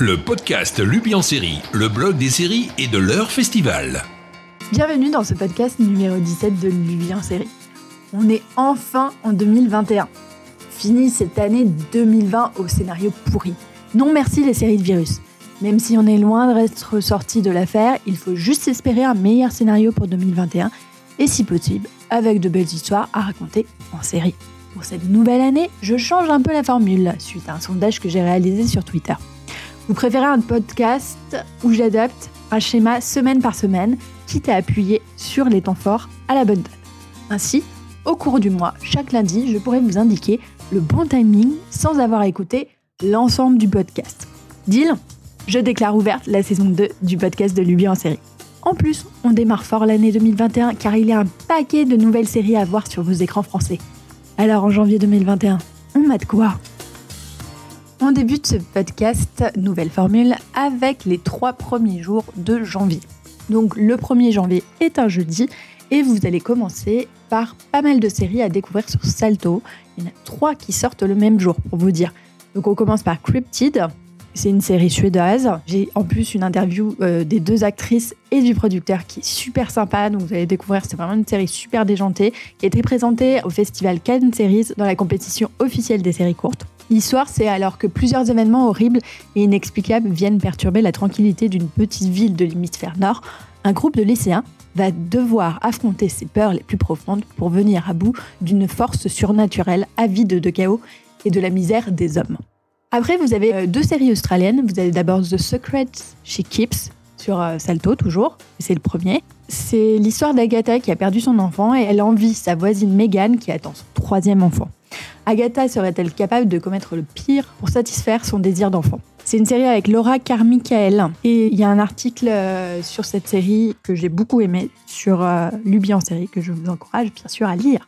le podcast Lubi en série, le blog des séries et de leur festival. Bienvenue dans ce podcast numéro 17 de Lubi en série. On est enfin en 2021. Fini cette année 2020 au scénario pourri. Non merci les séries de virus. Même si on est loin d'être sorti de l'affaire, il faut juste espérer un meilleur scénario pour 2021 et si possible, avec de belles histoires à raconter en série. Pour cette nouvelle année, je change un peu la formule suite à un sondage que j'ai réalisé sur Twitter. Vous préférez un podcast où j'adapte un schéma semaine par semaine, quitte à appuyer sur les temps forts à la bonne date. Ainsi, au cours du mois, chaque lundi, je pourrai vous indiquer le bon timing sans avoir écouté l'ensemble du podcast. Deal? Je déclare ouverte la saison 2 du podcast de Luby en série. En plus, on démarre fort l'année 2021 car il y a un paquet de nouvelles séries à voir sur vos écrans français. Alors en janvier 2021, on mate quoi? On débute ce podcast, nouvelle formule, avec les trois premiers jours de janvier. Donc le 1er janvier est un jeudi et vous allez commencer par pas mal de séries à découvrir sur Salto. Il y en a trois qui sortent le même jour pour vous dire. Donc on commence par Cryptid. C'est une série suédoise. J'ai en plus une interview euh, des deux actrices et du producteur qui est super sympa. Donc vous allez découvrir, c'est vraiment une série super déjantée qui a été présentée au festival Cannes Series dans la compétition officielle des séries courtes. L'histoire, c'est alors que plusieurs événements horribles et inexplicables viennent perturber la tranquillité d'une petite ville de l'hémisphère nord, un groupe de lycéens va devoir affronter ses peurs les plus profondes pour venir à bout d'une force surnaturelle avide de chaos et de la misère des hommes. Après, vous avez euh, deux séries australiennes. Vous avez d'abord The Secret She Keeps sur euh, Salto, toujours. C'est le premier. C'est l'histoire d'Agatha qui a perdu son enfant et elle envie sa voisine Megan qui attend son troisième enfant. Agatha serait-elle capable de commettre le pire pour satisfaire son désir d'enfant? C'est une série avec Laura Carmichael. Et il y a un article euh, sur cette série que j'ai beaucoup aimé sur euh, Luby en série que je vous encourage bien sûr à lire.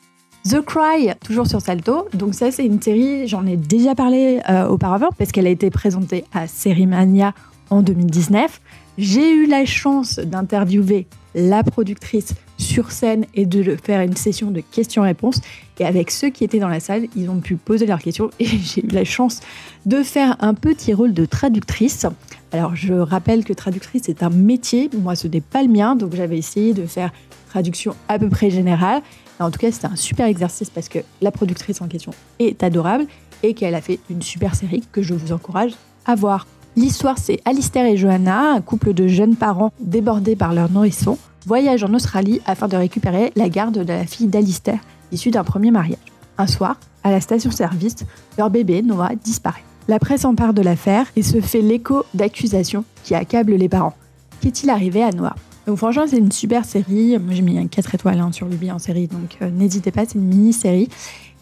The Cry, toujours sur Salto. Donc ça, c'est une série, j'en ai déjà parlé euh, auparavant parce qu'elle a été présentée à Série Mania en 2019. J'ai eu la chance d'interviewer la productrice sur scène et de faire une session de questions-réponses. Et avec ceux qui étaient dans la salle, ils ont pu poser leurs questions et j'ai eu la chance de faire un petit rôle de traductrice. Alors je rappelle que traductrice est un métier, moi ce n'est pas le mien, donc j'avais essayé de faire traduction à peu près générale. en tout cas, c'était un super exercice parce que la productrice en question est adorable et qu'elle a fait une super série que je vous encourage à voir. L'histoire, c'est Alistair et Johanna, un couple de jeunes parents débordés par leur nourrisson, voyagent en Australie afin de récupérer la garde de la fille d'Alistair, issue d'un premier mariage. Un soir, à la station-service, leur bébé, Noah, disparaît. La presse empare de l'affaire et se fait l'écho d'accusations qui accablent les parents. Qu'est-il arrivé à Noah? Donc franchement, c'est une super série. Moi, j'ai mis un 4 étoiles hein, sur Luby en série, donc euh, n'hésitez pas, c'est une mini-série.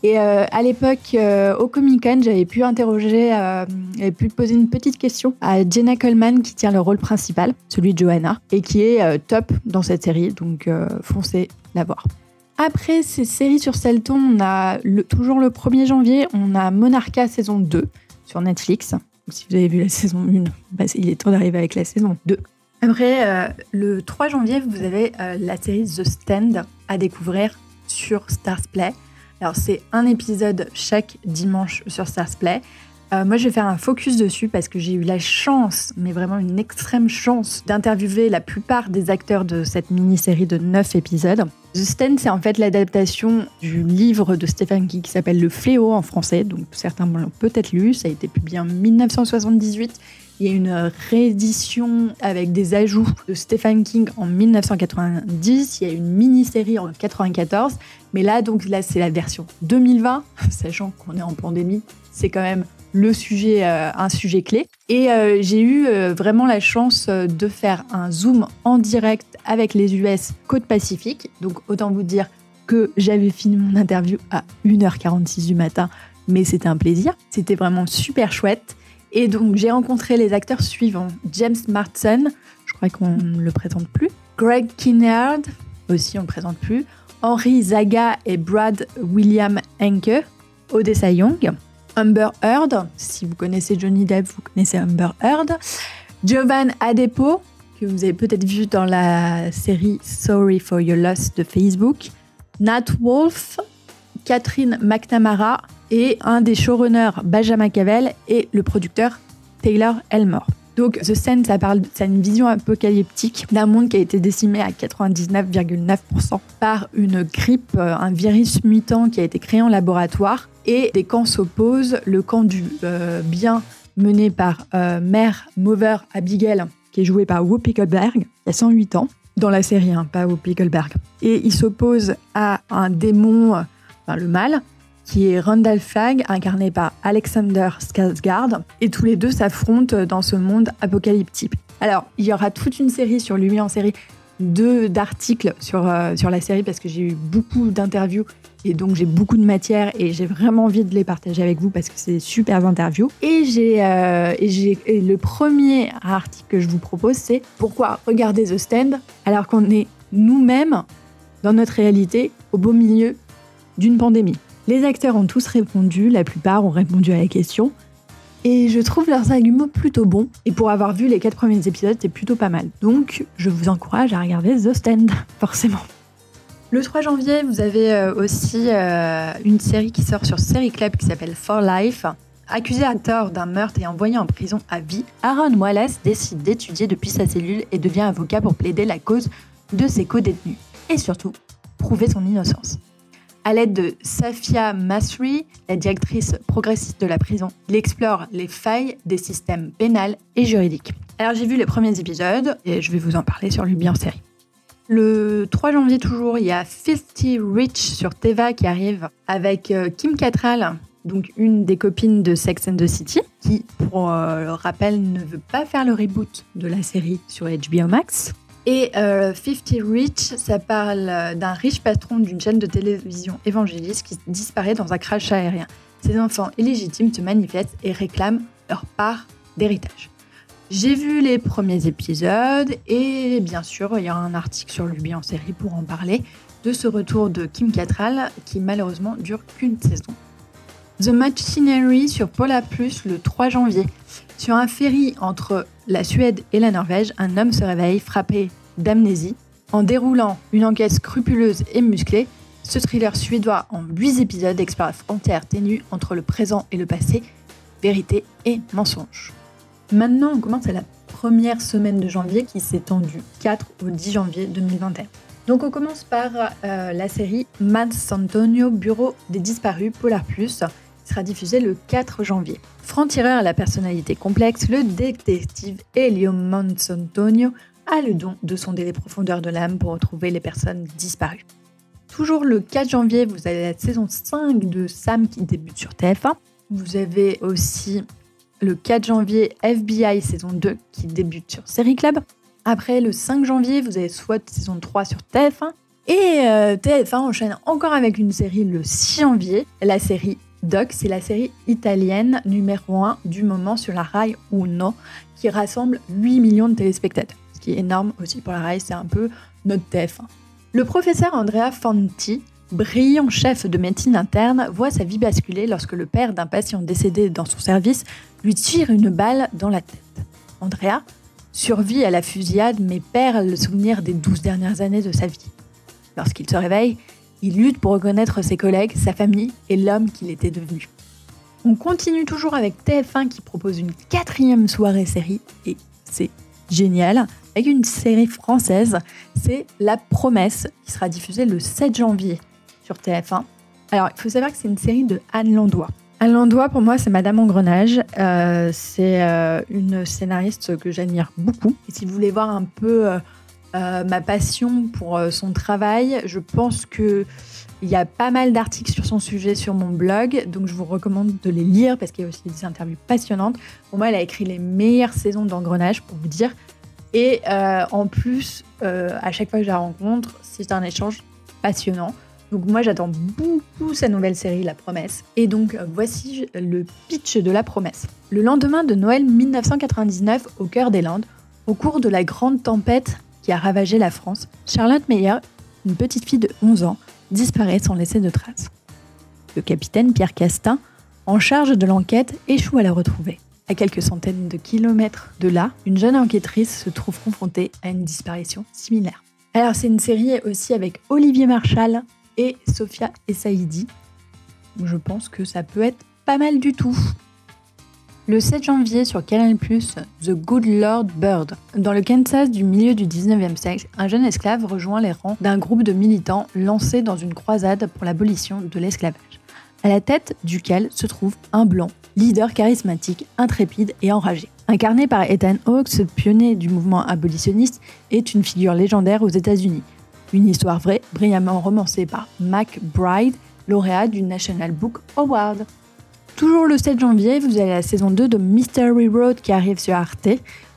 Et euh, à l'époque, euh, au Comic Con, j'avais pu interroger, euh, j'avais pu poser une petite question à Jenna Coleman qui tient le rôle principal, celui de Johanna, et qui est top dans cette série. Donc foncez la voir. Après ces séries sur Salton, on a toujours le 1er janvier, on a Monarcha saison 2 sur Netflix. Donc, si vous avez vu la saison 1, bah, il est temps d'arriver avec la saison 2. Après, le 3 janvier, vous avez la série The Stand à découvrir sur Stars Play. Alors c'est un épisode chaque dimanche sur Stars Play. Euh, moi, je vais faire un focus dessus parce que j'ai eu la chance, mais vraiment une extrême chance, d'interviewer la plupart des acteurs de cette mini-série de 9 épisodes. The Stand, c'est en fait l'adaptation du livre de Stephen King qui s'appelle Le Fléau en français, donc certains l'ont peut-être lu, ça a été publié en 1978 il y a une réédition avec des ajouts de Stephen King en 1990. Il y a une mini-série en 94. Mais là, donc là, c'est la version 2020, sachant qu'on est en pandémie. C'est quand même le sujet, euh, un sujet clé. Et euh, j'ai eu euh, vraiment la chance de faire un zoom en direct avec les US Côte Pacifique. Donc autant vous dire que j'avais fini mon interview à 1h46 du matin, mais c'était un plaisir. C'était vraiment super chouette. Et donc, j'ai rencontré les acteurs suivants James Marsden, je crois qu'on ne le présente plus. Greg Kinnaird, aussi on ne le présente plus. Henry Zaga et Brad William Henke. Odessa Young. Amber Heard, si vous connaissez Johnny Depp, vous connaissez Amber Heard. Jovan Adepo, que vous avez peut-être vu dans la série Sorry for Your Loss de Facebook. Nat Wolf, Catherine McNamara et un des showrunners Benjamin Cavell et le producteur Taylor Elmore. Donc The Stand, ça parle, ça a une vision apocalyptique d'un monde qui a été décimé à 99,9% par une grippe, euh, un virus mutant qui a été créé en laboratoire. Et des camps s'opposent. Le camp du euh, bien mené par euh, Mère Mover Abigail, qui est jouée par Whoopi Goldberg, il y a 108 ans, dans la série, hein, pas Whoopi Goldberg. Et il s'oppose à un démon, enfin le mal, qui est Randall Flagg, incarné par Alexander Skarsgård, et tous les deux s'affrontent dans ce monde apocalyptique. Alors, il y aura toute une série sur lui en série d'articles sur, euh, sur la série parce que j'ai eu beaucoup d'interviews et donc j'ai beaucoup de matière et j'ai vraiment envie de les partager avec vous parce que c'est super interviews. Euh, et le premier article que je vous propose c'est pourquoi regarder The Stand? alors qu'on est nous-mêmes dans notre réalité au beau milieu d'une pandémie. Les acteurs ont tous répondu, la plupart ont répondu à la question. Et je trouve leurs arguments plutôt bons. Et pour avoir vu les quatre premiers épisodes, c'est plutôt pas mal. Donc, je vous encourage à regarder The Stand, forcément. Le 3 janvier, vous avez euh, aussi euh, une série qui sort sur Série Club qui s'appelle For Life. Accusé à tort d'un meurtre et envoyé en prison à vie, Aaron Wallace décide d'étudier depuis sa cellule et devient avocat pour plaider la cause de ses co-détenus. Et surtout, prouver son innocence. À l'aide de Safia Masri, la directrice progressiste de la prison, il explore les failles des systèmes pénals et juridiques. Alors j'ai vu les premiers épisodes et je vais vous en parler sur Luby en série. Le 3 janvier toujours, il y a 50 Rich sur Teva qui arrive avec euh, Kim Cattrall, donc une des copines de Sex and the City, qui, pour euh, rappel, ne veut pas faire le reboot de la série sur HBO Max. Et 50 euh, Rich, ça parle euh, d'un riche patron d'une chaîne de télévision évangéliste qui disparaît dans un crash aérien. Ses enfants illégitimes se manifestent et réclament leur part d'héritage. J'ai vu les premiers épisodes et bien sûr, il y aura un article sur lui en série pour en parler de ce retour de Kim Cattrall qui malheureusement dure qu'une saison. The Machinery sur Paula Plus le 3 janvier. Sur un ferry entre la Suède et la Norvège, un homme se réveille frappé d'amnésie. En déroulant une enquête scrupuleuse et musclée, ce thriller suédois en 8 épisodes explore la frontière ténue entre le présent et le passé, vérité et mensonge. Maintenant, on commence à la première semaine de janvier qui s'étend du 4 au 10 janvier 2021. Donc on commence par euh, la série Mad Antonio Bureau des disparus Polar Plus sera diffusé le 4 janvier. Franc-tireur à la personnalité complexe, le détective Elio Monsantonio a le don de sonder les profondeurs de l'âme pour retrouver les personnes disparues. Toujours le 4 janvier, vous avez la saison 5 de Sam qui débute sur TF1. Vous avez aussi le 4 janvier FBI saison 2 qui débute sur Série Club. Après le 5 janvier, vous avez SWAT saison 3 sur TF1. Et euh, TF1 enchaîne encore avec une série le 6 janvier, la série Doc, c'est la série italienne numéro 1 du moment sur la Rai Uno qui rassemble 8 millions de téléspectateurs. Ce qui est énorme aussi pour la Rai, c'est un peu notre TF1. Le professeur Andrea Fanti, brillant chef de médecine interne, voit sa vie basculer lorsque le père d'un patient décédé dans son service lui tire une balle dans la tête. Andrea survit à la fusillade mais perd le souvenir des 12 dernières années de sa vie. Lorsqu'il se réveille, il lutte pour reconnaître ses collègues, sa famille et l'homme qu'il était devenu. On continue toujours avec TF1 qui propose une quatrième soirée série et c'est génial avec une série française. C'est La Promesse qui sera diffusée le 7 janvier sur TF1. Alors il faut savoir que c'est une série de Anne Landois. Anne Landois, pour moi, c'est Madame Engrenage. Euh, c'est euh, une scénariste que j'admire beaucoup. Et si vous voulez voir un peu euh, euh, ma passion pour euh, son travail. Je pense qu'il y a pas mal d'articles sur son sujet sur mon blog, donc je vous recommande de les lire parce qu'il y a aussi des interviews passionnantes. Pour moi, elle a écrit les meilleures saisons d'engrenage, pour vous dire. Et euh, en plus, à chaque fois que je la rencontre, c'est un échange passionnant. Donc moi, j'attends beaucoup sa nouvelle série, La Promesse. Et donc, voici le pitch de La Promesse. Le lendemain de Noël 1999, au cœur des Landes, au cours de la grande tempête a ravagé la France, Charlotte Meyer, une petite fille de 11 ans, disparaît sans laisser de traces. Le capitaine Pierre Castin, en charge de l'enquête, échoue à la retrouver. À quelques centaines de kilomètres de là, une jeune enquêtrice se trouve confrontée à une disparition similaire. Alors c'est une série aussi avec Olivier Marchal et Sophia Essaidi. Je pense que ça peut être pas mal du tout. Le 7 janvier sur Canal+, The Good Lord Bird. Dans le Kansas du milieu du 19e siècle, un jeune esclave rejoint les rangs d'un groupe de militants lancés dans une croisade pour l'abolition de l'esclavage, à la tête duquel se trouve un blanc, leader charismatique, intrépide et enragé. Incarné par Ethan Hawke, ce pionnier du mouvement abolitionniste est une figure légendaire aux États-Unis. Une histoire vraie, brillamment romancée par Mac Bride, lauréat du National Book Award. Toujours le 7 janvier, vous avez la saison 2 de Mystery Road qui arrive sur Arte,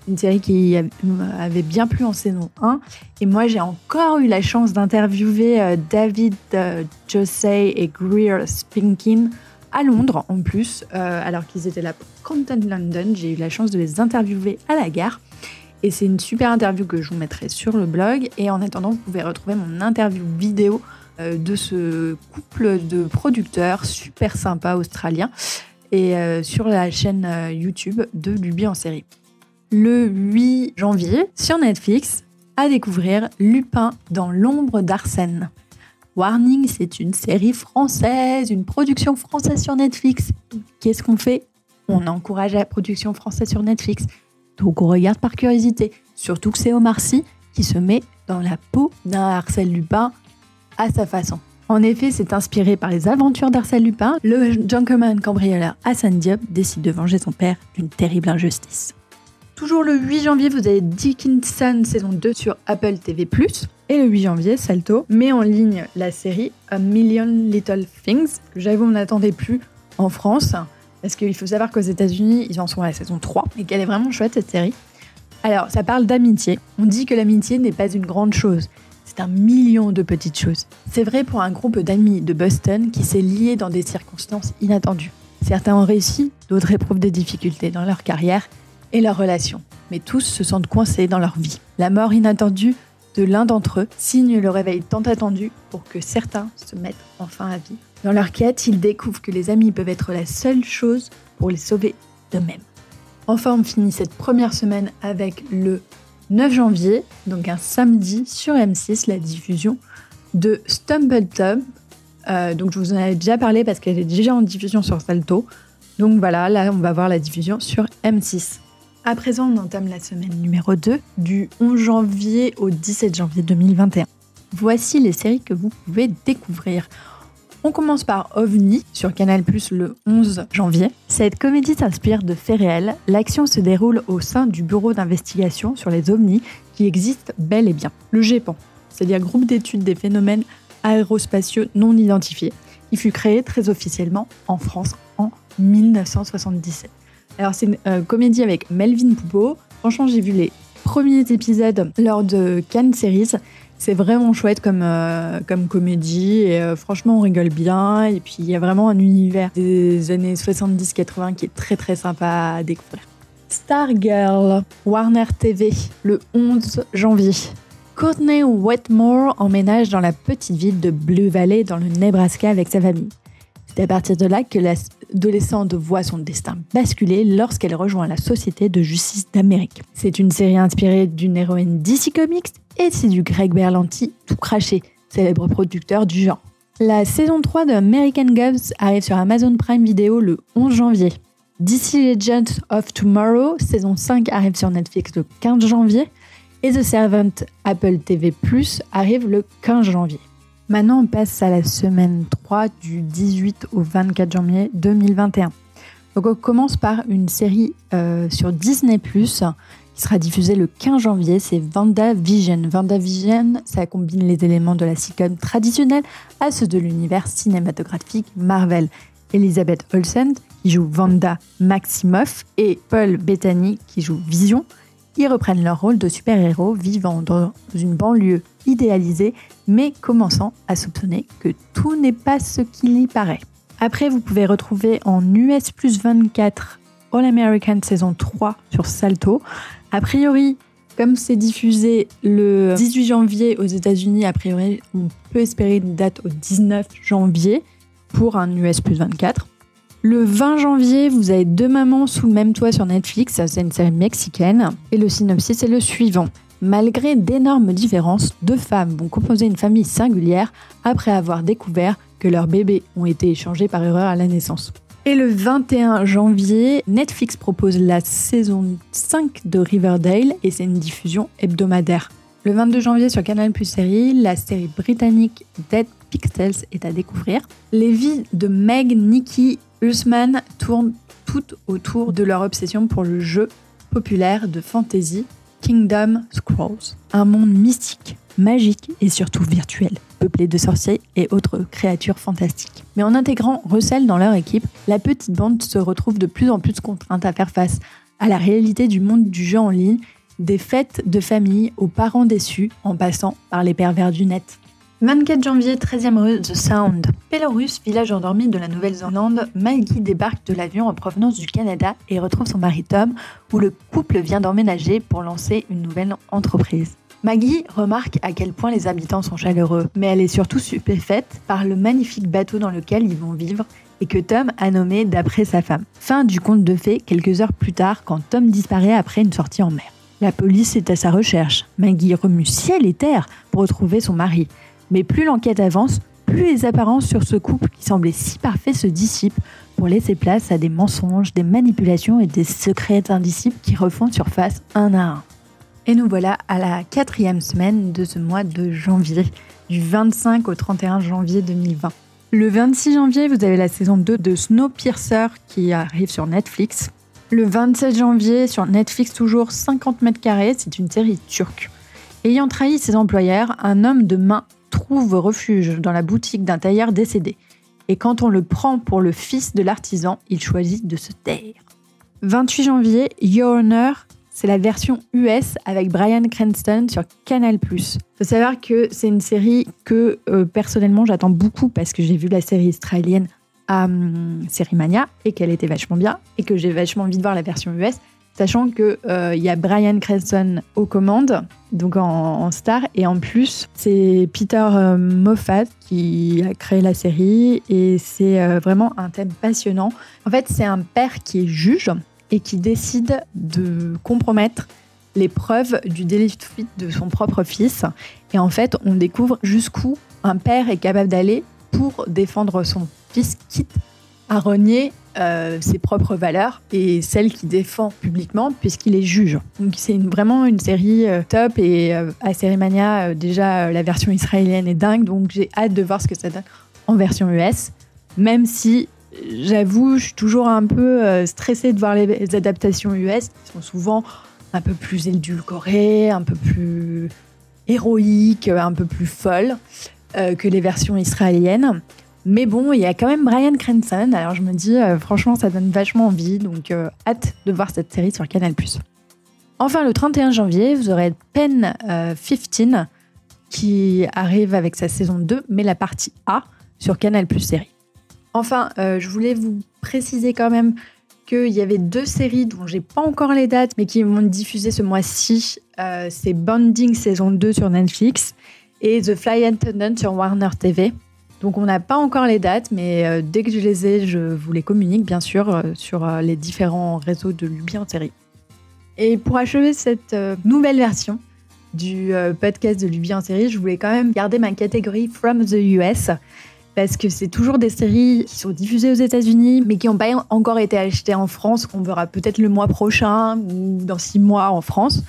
une série qui avait bien plu en saison 1. Et moi, j'ai encore eu la chance d'interviewer euh, David euh, Josey et Greer Spinkin à Londres en plus, euh, alors qu'ils étaient là pour Content London. J'ai eu la chance de les interviewer à la gare. Et c'est une super interview que je vous mettrai sur le blog. Et en attendant, vous pouvez retrouver mon interview vidéo de ce couple de producteurs super sympa australien et euh, sur la chaîne euh, YouTube de Luby en série. Le 8 janvier, sur Netflix, à découvrir Lupin dans l'ombre d'Arsène. Warning, c'est une série française, une production française sur Netflix. Qu'est-ce qu'on fait? On encourage la production française sur Netflix. Donc on regarde par curiosité. Surtout que c'est Omar Sy qui se met dans la peau d'un Arsène Lupin à sa façon. En effet, c'est inspiré par les aventures d'Arsène Lupin, le gentleman cambrioleur Hassan Diop décide de venger son père d'une terrible injustice. Toujours le 8 janvier, vous avez Dickinson saison 2 sur Apple TV+. Et le 8 janvier, Salto met en ligne la série A Million Little Things, que j'avoue on n'attendait plus en France, parce qu'il faut savoir qu'aux États-Unis, ils en sont à la saison 3, et qu'elle est vraiment chouette cette série. Alors, ça parle d'amitié. On dit que l'amitié n'est pas une grande chose, c'est un million de petites choses. C'est vrai pour un groupe d'amis de Boston qui s'est lié dans des circonstances inattendues. Certains ont réussi, d'autres éprouvent des difficultés dans leur carrière et leurs relations. Mais tous se sentent coincés dans leur vie. La mort inattendue de l'un d'entre eux signe le réveil tant attendu pour que certains se mettent enfin à vivre. Dans leur quête, ils découvrent que les amis peuvent être la seule chose pour les sauver d'eux-mêmes. Enfin, on finit cette première semaine avec le 9 janvier, donc un samedi sur M6, la diffusion de Stumble euh, donc je vous en avais déjà parlé parce qu'elle est déjà en diffusion sur Salto. Donc voilà, là on va voir la diffusion sur M6. À présent, on entame la semaine numéro 2 du 11 janvier au 17 janvier 2021. Voici les séries que vous pouvez découvrir. On commence par OVNI sur Canal Plus le 11 janvier. Cette comédie s'inspire de faits réels. L'action se déroule au sein du bureau d'investigation sur les ovnis qui existe bel et bien. Le GEPAN, c'est-à-dire Groupe d'études des phénomènes aérospatiaux non identifiés, qui fut créé très officiellement en France en 1977. Alors c'est une euh, comédie avec Melvin Poupeau. Franchement, j'ai vu les premiers épisodes lors de Cannes Series c'est vraiment chouette comme, euh, comédie et euh, franchement on rigole bien et puis il y a vraiment un univers des années 70-80 qui est très très sympa à découvrir. Stargirl, Warner TV, le 11 janvier. Courtney Wetmore emménage dans la petite ville de Blue Valley dans le Nebraska avec sa famille. C'est à partir de là que l'adolescente voit son destin basculer lorsqu'elle rejoint la Société de justice d'Amérique. C'est une série inspirée d'une héroïne DC Comics et c'est du Greg Berlanti tout craché, célèbre producteur du genre. La saison 3 de American Gods arrive sur Amazon Prime Video le 11 janvier. DC Legends of Tomorrow, saison 5 arrive sur Netflix le 15 janvier. Et The Servant Apple TV Plus arrive le 15 janvier. Maintenant, on passe à la semaine 3 du 18 au 24 janvier 2021. Donc, on commence par une série euh, sur Disney qui sera diffusé le 15 janvier, c'est VandaVision. VandaVision, ça combine les éléments de la sitcom traditionnelle à ceux de l'univers cinématographique Marvel. Elizabeth Olsen, qui joue Vanda Maximoff, et Paul Bettany, qui joue Vision, ils reprennent leur rôle de super-héros vivant dans une banlieue idéalisée, mais commençant à soupçonner que tout n'est pas ce qu'il y paraît. Après, vous pouvez retrouver en US plus 24 All American saison 3 sur Salto. A priori, comme c'est diffusé le 18 janvier aux États-Unis, a priori, on peut espérer une date au 19 janvier pour un US plus 24. Le 20 janvier, vous avez deux mamans sous le même toit sur Netflix, c'est une série mexicaine, et le synopsis est le suivant. Malgré d'énormes différences, deux femmes vont composer une famille singulière après avoir découvert que leurs bébés ont été échangés par erreur à la naissance. Et le 21 janvier, Netflix propose la saison 5 de Riverdale et c'est une diffusion hebdomadaire. Le 22 janvier sur Canal Plus Série, la série britannique Dead Pixels est à découvrir. Les vies de Meg, Nikki, Usman tournent toutes autour de leur obsession pour le jeu populaire de fantasy Kingdom Scrolls, un monde mystique, magique et surtout virtuel, peuplé de sorciers et autres créatures fantastiques. Mais en intégrant Russell dans leur équipe, la petite bande se retrouve de plus en plus contrainte à faire face à la réalité du monde du jeu en ligne, des fêtes de famille aux parents déçus en passant par les pervers du net. 24 janvier, 13e rue The Sound. Pélorus, village endormi de la Nouvelle-Zélande, Maggie débarque de l'avion en provenance du Canada et retrouve son mari Tom, où le couple vient d'emménager pour lancer une nouvelle entreprise. Maggie remarque à quel point les habitants sont chaleureux, mais elle est surtout stupéfaite par le magnifique bateau dans lequel ils vont vivre et que Tom a nommé d'après sa femme. Fin du conte de fées quelques heures plus tard quand Tom disparaît après une sortie en mer. La police est à sa recherche. Maggie remue ciel et terre pour retrouver son mari. Mais plus l'enquête avance, plus les apparences sur ce couple qui semblait si parfait se dissipent pour laisser place à des mensonges, des manipulations et des secrets indicibles qui refont surface un à un. Et nous voilà à la quatrième semaine de ce mois de janvier, du 25 au 31 janvier 2020. Le 26 janvier, vous avez la saison 2 de Snowpiercer qui arrive sur Netflix. Le 27 janvier, sur Netflix toujours 50 mètres carrés, c'est une série turque. Ayant trahi ses employeurs, un homme de main trouve refuge dans la boutique d'un tailleur décédé. Et quand on le prend pour le fils de l'artisan, il choisit de se taire. 28 janvier, Your Honor, c'est la version US avec Brian Cranston sur Canal+. Il faut savoir que c'est une série que euh, personnellement j'attends beaucoup parce que j'ai vu la série israélienne à Mania et qu'elle était vachement bien et que j'ai vachement envie de voir la version US sachant que euh, il y a Brian Cranston aux commandes, donc en, star, et en plus c'est Peter euh, Moffat qui a créé la série et c'est euh, vraiment un thème passionnant. En fait, c'est un père qui est juge et qui décide de compromettre les preuves du délit de fuite de son propre fils. Et en fait, on découvre jusqu'où un père est capable d'aller pour défendre son fils, quitte à renier euh, ses propres valeurs et celles qu'il défend publiquement puisqu'il est juge. Donc c'est vraiment une série euh, top et euh, à Série Mania déjà la version israélienne est dingue donc j'ai hâte de voir ce que ça donne en version US même si j'avoue je suis toujours un peu stressée de voir les, adaptations US qui sont souvent un peu plus édulcorées, un peu plus héroïques, un peu plus folles que les versions israéliennes. Mais bon, il y a quand même Brian Cranston, alors je me dis, euh, franchement, ça donne vachement envie, donc euh, hâte de voir cette série sur Canal+. Enfin, le 31 janvier, vous aurez Pen 15 euh, qui arrive avec sa saison 2, mais la partie A sur Canal série. Enfin, je voulais vous préciser quand même qu'il y avait deux séries dont j'ai pas encore les dates, mais qui vont diffuser ce mois-ci. C'est Bonding saison 2 sur Netflix et The Fly Attendant sur Warner TV. Donc on n'a pas encore les dates, mais euh, dès que je les ai, je vous les communique bien sûr euh, sur euh, les différents réseaux de Luby en série. Et pour achever cette nouvelle version du podcast de Luby en série, je voulais quand même garder ma catégorie From the US parce que c'est toujours des séries qui sont diffusées aux États-Unis, mais qui n'ont pas encore été achetées en France, qu'on verra peut-être le mois prochain ou dans six mois en France.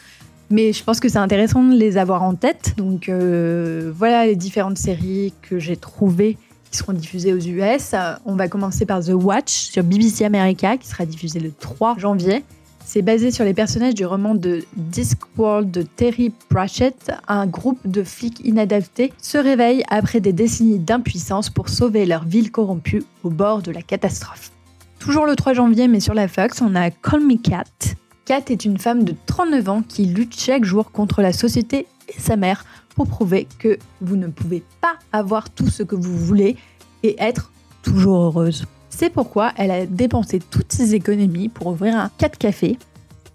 Mais je pense que c'est intéressant de les avoir en tête. Donc euh, voilà les différentes séries que j'ai trouvées qui seront diffusées aux US. On va commencer par The Watch sur BBC America qui sera diffusé le 3 janvier. C'est basé sur les personnages du roman de Discworld de Terry Pratchett. Un groupe de flics inadaptés se réveille après des décennies d'impuissance pour sauver leur ville corrompue au bord de la catastrophe. Toujours le 3 janvier, mais sur la Fox, on a Call Me Cat, Kat est une femme de 39 ans qui lutte chaque jour contre la société et sa mère pour prouver que vous ne pouvez pas avoir tout ce que vous voulez et être toujours heureuse. C'est pourquoi elle a dépensé toutes ses économies pour ouvrir un Cat Café,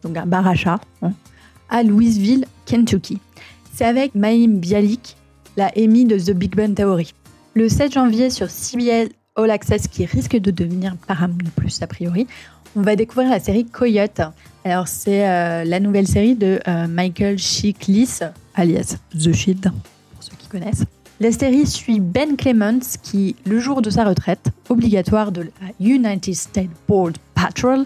donc un bar à chat, hein, à Louisville, Kentucky. C'est avec Maïm Bialik, la Amy de The Big Bang Theory. Le 7 janvier sur CBS All Access, qui risque de devenir Paramount Plus a priori, on va découvrir la série Coyote. Alors, c'est euh, la nouvelle série de euh, Michael Chiklis, alias The Shield, pour ceux qui connaissent. La série suit Ben Clements qui, le jour de sa retraite, obligatoire de la United States Border Patrol,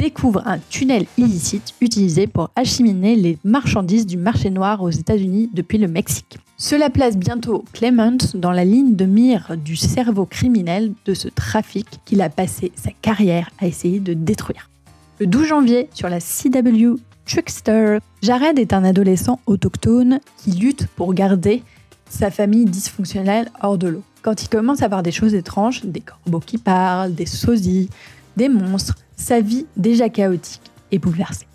découvre un tunnel illicite utilisé pour acheminer les marchandises du marché noir aux États-Unis depuis le Mexique. Cela place bientôt Clements dans la ligne de mire du cerveau criminel de ce trafic qu'il a passé sa carrière à essayer de détruire. Le 12 janvier, sur la CW Trickster, Jared est un adolescent autochtone qui lutte pour garder sa famille dysfonctionnelle hors de l'eau. Quand il commence à voir des choses étranges, des corbeaux qui parlent, des sosies, des monstres, sa vie déjà chaotique est bouleversée.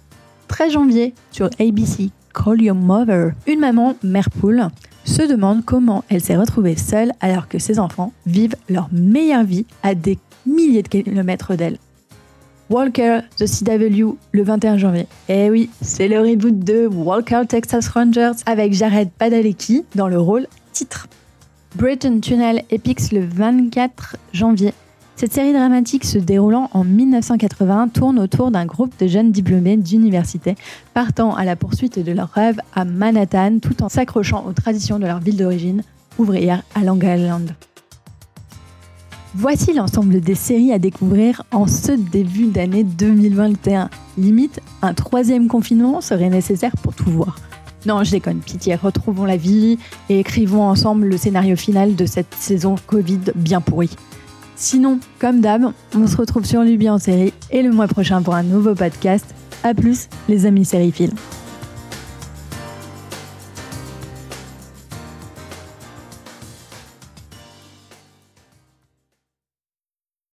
13 janvier, sur ABC Call Your Mother, une maman, mère poule, se demande comment elle s'est retrouvée seule alors que ses enfants vivent leur meilleure vie à des milliers de kilomètres d'elle. Walker, The CW, le 21 janvier. Eh oui, c'est le reboot de Walker Texas Rangers avec Jared Padalecki dans le rôle titre. Britain Tunnel Epics le 24 janvier. Cette série dramatique se déroulant en 1980 tourne autour d'un groupe de jeunes diplômés d'université partant à la poursuite de leurs rêves à Manhattan tout en s'accrochant aux traditions de leur ville d'origine, ouvrière à Long Island. Voici l'ensemble des séries à découvrir en ce début d'année 2021. Limite, un troisième confinement serait nécessaire pour tout voir. Non, je déconne, pitié, retrouvons la vie et écrivons ensemble le scénario final de cette saison Covid bien pourrie. Sinon, comme d'hab, on se retrouve sur Luby en série et le mois prochain pour un nouveau podcast. A plus, les amis sériphiles.